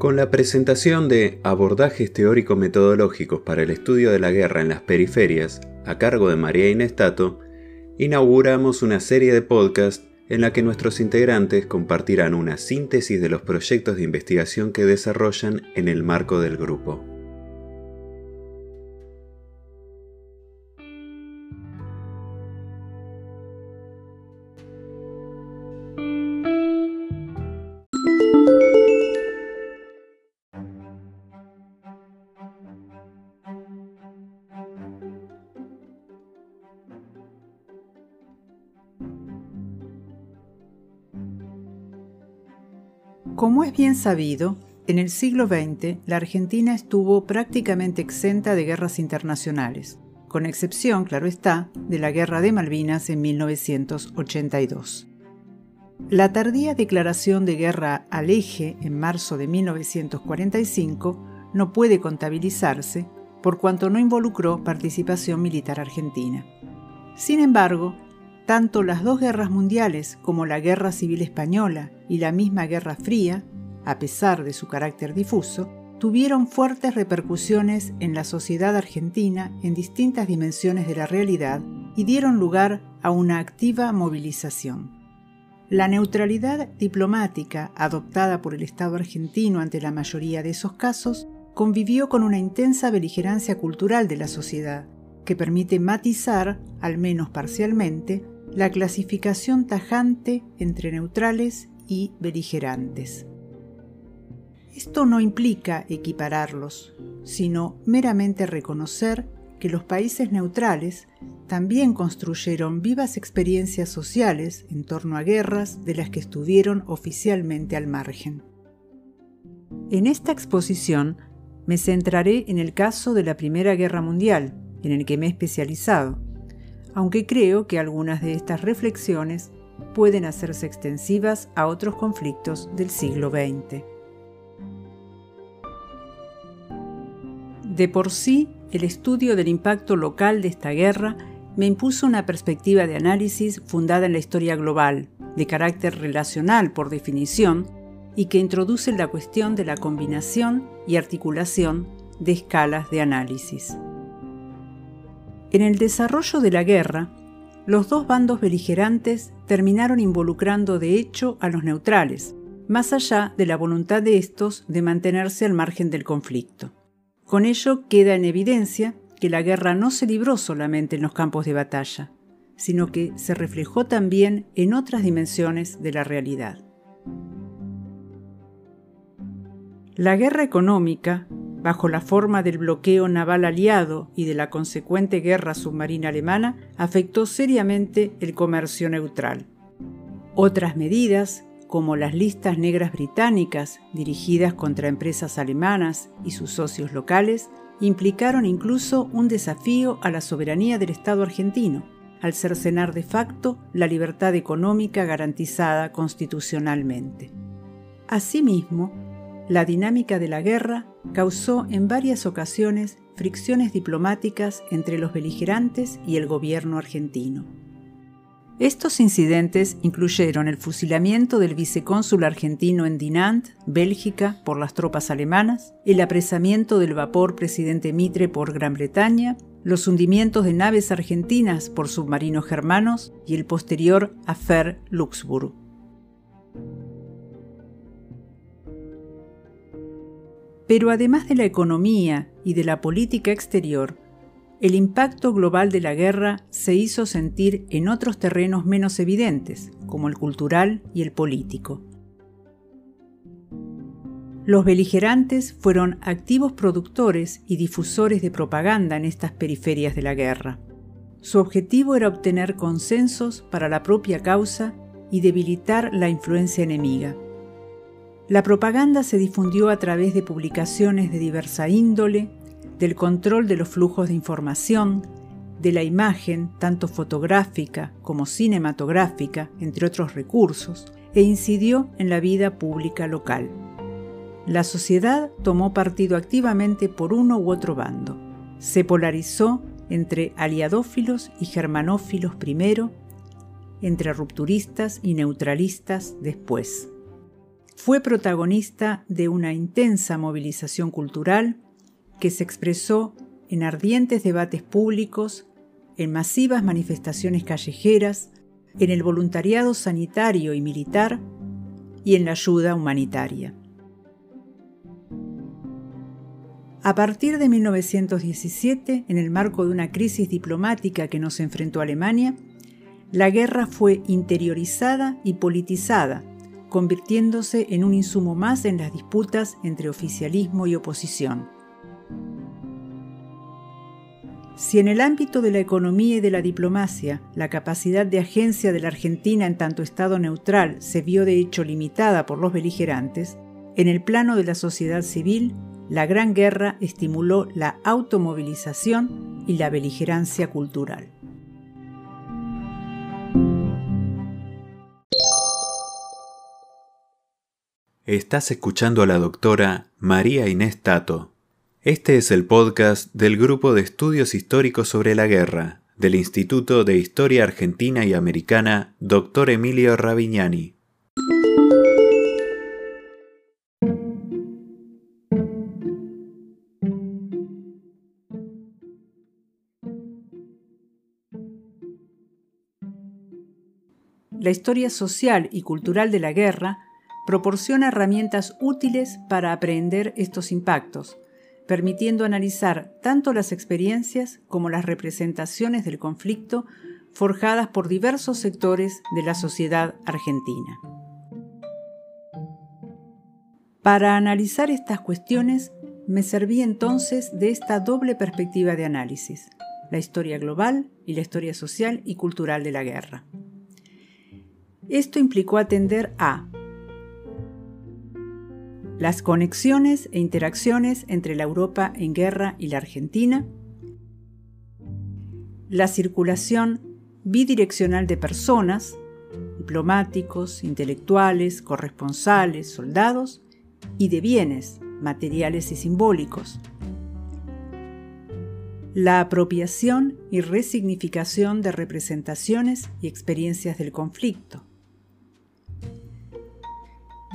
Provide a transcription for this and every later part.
Con la presentación de Abordajes teórico-metodológicos para el estudio de la guerra en las periferias, a cargo de María Inestato, inauguramos una serie de podcasts en la que nuestros integrantes compartirán una síntesis de los proyectos de investigación que desarrollan en el marco del grupo. Como es bien sabido, en el siglo XX la Argentina estuvo prácticamente exenta de guerras internacionales, con excepción, claro está, de la Guerra de Malvinas en 1982. La tardía declaración de guerra al eje en marzo de 1945 no puede contabilizarse por cuanto no involucró participación militar argentina. Sin embargo, tanto las dos guerras mundiales como la Guerra Civil Española y la misma Guerra Fría, a pesar de su carácter difuso, tuvieron fuertes repercusiones en la sociedad argentina en distintas dimensiones de la realidad y dieron lugar a una activa movilización. La neutralidad diplomática adoptada por el Estado argentino ante la mayoría de esos casos convivió con una intensa beligerancia cultural de la sociedad, que permite matizar, al menos parcialmente, la clasificación tajante entre neutrales y beligerantes. Esto no implica equipararlos, sino meramente reconocer que los países neutrales también construyeron vivas experiencias sociales en torno a guerras de las que estuvieron oficialmente al margen. En esta exposición me centraré en el caso de la Primera Guerra Mundial, en el que me he especializado, aunque creo que algunas de estas reflexiones pueden hacerse extensivas a otros conflictos del siglo XX. De por sí, el estudio del impacto local de esta guerra me impuso una perspectiva de análisis fundada en la historia global, de carácter relacional por definición, y que introduce la cuestión de la combinación y articulación de escalas de análisis. En el desarrollo de la guerra, los dos bandos beligerantes terminaron involucrando de hecho a los neutrales, más allá de la voluntad de estos de mantenerse al margen del conflicto. Con ello queda en evidencia que la guerra no se libró solamente en los campos de batalla, sino que se reflejó también en otras dimensiones de la realidad. La guerra económica bajo la forma del bloqueo naval aliado y de la consecuente guerra submarina alemana, afectó seriamente el comercio neutral. Otras medidas, como las listas negras británicas dirigidas contra empresas alemanas y sus socios locales, implicaron incluso un desafío a la soberanía del Estado argentino, al cercenar de facto la libertad económica garantizada constitucionalmente. Asimismo, la dinámica de la guerra causó en varias ocasiones fricciones diplomáticas entre los beligerantes y el gobierno argentino. Estos incidentes incluyeron el fusilamiento del vicecónsul argentino en Dinant, Bélgica, por las tropas alemanas, el apresamiento del vapor presidente Mitre por Gran Bretaña, los hundimientos de naves argentinas por submarinos germanos y el posterior Affair Luxemburg. Pero además de la economía y de la política exterior, el impacto global de la guerra se hizo sentir en otros terrenos menos evidentes, como el cultural y el político. Los beligerantes fueron activos productores y difusores de propaganda en estas periferias de la guerra. Su objetivo era obtener consensos para la propia causa y debilitar la influencia enemiga. La propaganda se difundió a través de publicaciones de diversa índole, del control de los flujos de información, de la imagen, tanto fotográfica como cinematográfica, entre otros recursos, e incidió en la vida pública local. La sociedad tomó partido activamente por uno u otro bando. Se polarizó entre aliadófilos y germanófilos primero, entre rupturistas y neutralistas después. Fue protagonista de una intensa movilización cultural que se expresó en ardientes debates públicos, en masivas manifestaciones callejeras, en el voluntariado sanitario y militar y en la ayuda humanitaria. A partir de 1917, en el marco de una crisis diplomática que nos enfrentó Alemania, la guerra fue interiorizada y politizada, convirtiéndose en un insumo más en las disputas entre oficialismo y oposición. Si en el ámbito de la economía y de la diplomacia la capacidad de agencia de la Argentina en tanto Estado neutral se vio de hecho limitada por los beligerantes, en el plano de la sociedad civil la Gran Guerra estimuló la automovilización y la beligerancia cultural. Estás escuchando a la doctora María Inés Tato. Este es el podcast del Grupo de Estudios Históricos sobre la Guerra del Instituto de Historia Argentina y Americana Dr. Emilio Ravignani. La historia social y cultural de la guerra proporciona herramientas útiles para aprender estos impactos, permitiendo analizar tanto las experiencias como las representaciones del conflicto forjadas por diversos sectores de la sociedad argentina. Para analizar estas cuestiones, me serví entonces de esta doble perspectiva de análisis, la historia global y la historia social y cultural de la guerra. Esto implicó atender a las conexiones e interacciones entre la Europa en guerra y la Argentina, la circulación bidireccional de personas, diplomáticos, intelectuales, corresponsales, soldados, y de bienes, materiales y simbólicos, la apropiación y resignificación de representaciones y experiencias del conflicto,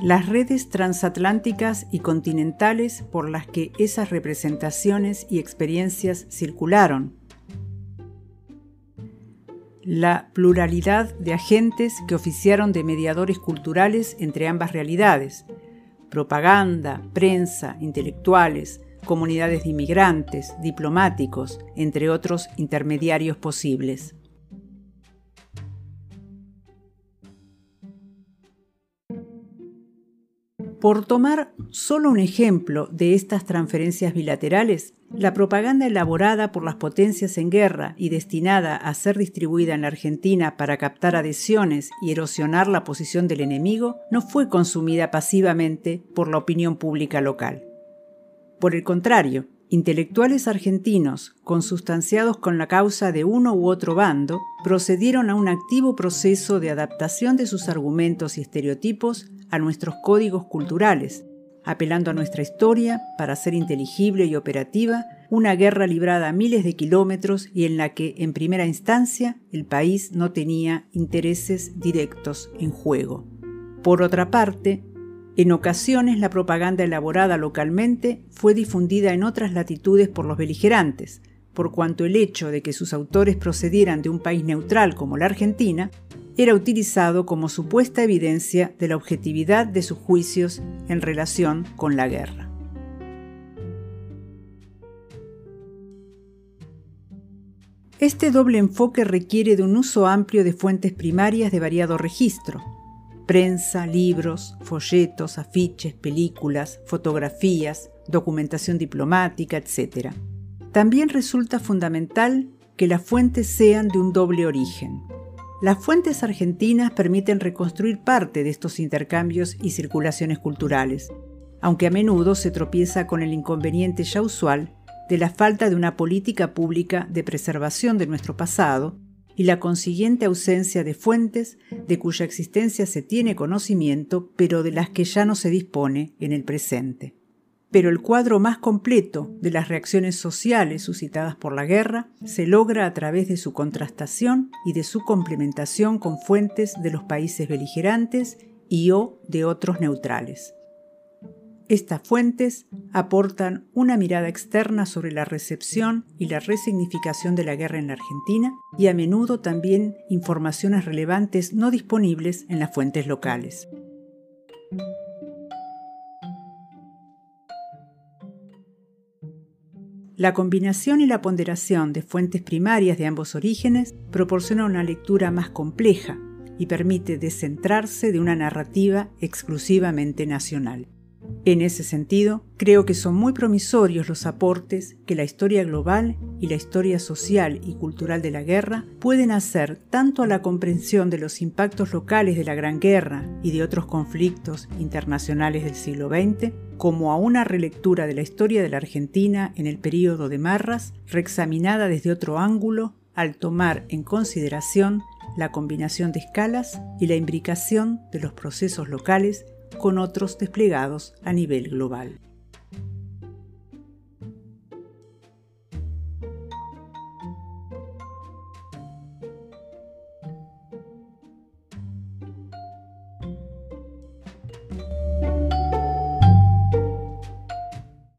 las redes transatlánticas y continentales por las que esas representaciones y experiencias circularon, la pluralidad de agentes que oficiaron de mediadores culturales entre ambas realidades, propaganda, prensa, intelectuales, comunidades de inmigrantes, diplomáticos, entre otros intermediarios posibles. Por tomar solo un ejemplo de estas transferencias bilaterales, la propaganda elaborada por las potencias en guerra y destinada a ser distribuida en la Argentina para captar adhesiones y erosionar la posición del enemigo no fue consumida pasivamente por la opinión pública local. Por el contrario, intelectuales argentinos, consustanciados con la causa de uno u otro bando, procedieron a un activo proceso de adaptación de sus argumentos y estereotipos a nuestros códigos culturales, apelando a nuestra historia para hacer inteligible y operativa una guerra librada a miles de kilómetros y en la que, en primera instancia, el país no tenía intereses directos en juego. Por otra parte, en ocasiones la propaganda elaborada localmente fue difundida en otras latitudes por los beligerantes, por cuanto el hecho de que sus autores procedieran de un país neutral como la Argentina era utilizado como supuesta evidencia de la objetividad de sus juicios en relación con la guerra. Este doble enfoque requiere de un uso amplio de fuentes primarias de variado registro, prensa, libros, folletos, afiches, películas, fotografías, documentación diplomática, etc. También resulta fundamental que las fuentes sean de un doble origen. Las fuentes argentinas permiten reconstruir parte de estos intercambios y circulaciones culturales, aunque a menudo se tropieza con el inconveniente ya usual de la falta de una política pública de preservación de nuestro pasado y la consiguiente ausencia de fuentes de cuya existencia se tiene conocimiento, pero de las que ya no se dispone en el presente. Pero el cuadro más completo de las reacciones sociales suscitadas por la guerra se logra a través de su contrastación y de su complementación con fuentes de los países beligerantes y o de otros neutrales. Estas fuentes aportan una mirada externa sobre la recepción y la resignificación de la guerra en la Argentina y a menudo también informaciones relevantes no disponibles en las fuentes locales. La combinación y la ponderación de fuentes primarias de ambos orígenes proporciona una lectura más compleja y permite descentrarse de una narrativa exclusivamente nacional. En ese sentido, creo que son muy promisorios los aportes que la historia global y la historia social y cultural de la guerra pueden hacer tanto a la comprensión de los impactos locales de la Gran Guerra y de otros conflictos internacionales del siglo XX, como a una relectura de la historia de la Argentina en el período de Marras, reexaminada desde otro ángulo al tomar en consideración la combinación de escalas y la imbricación de los procesos locales con otros desplegados a nivel global.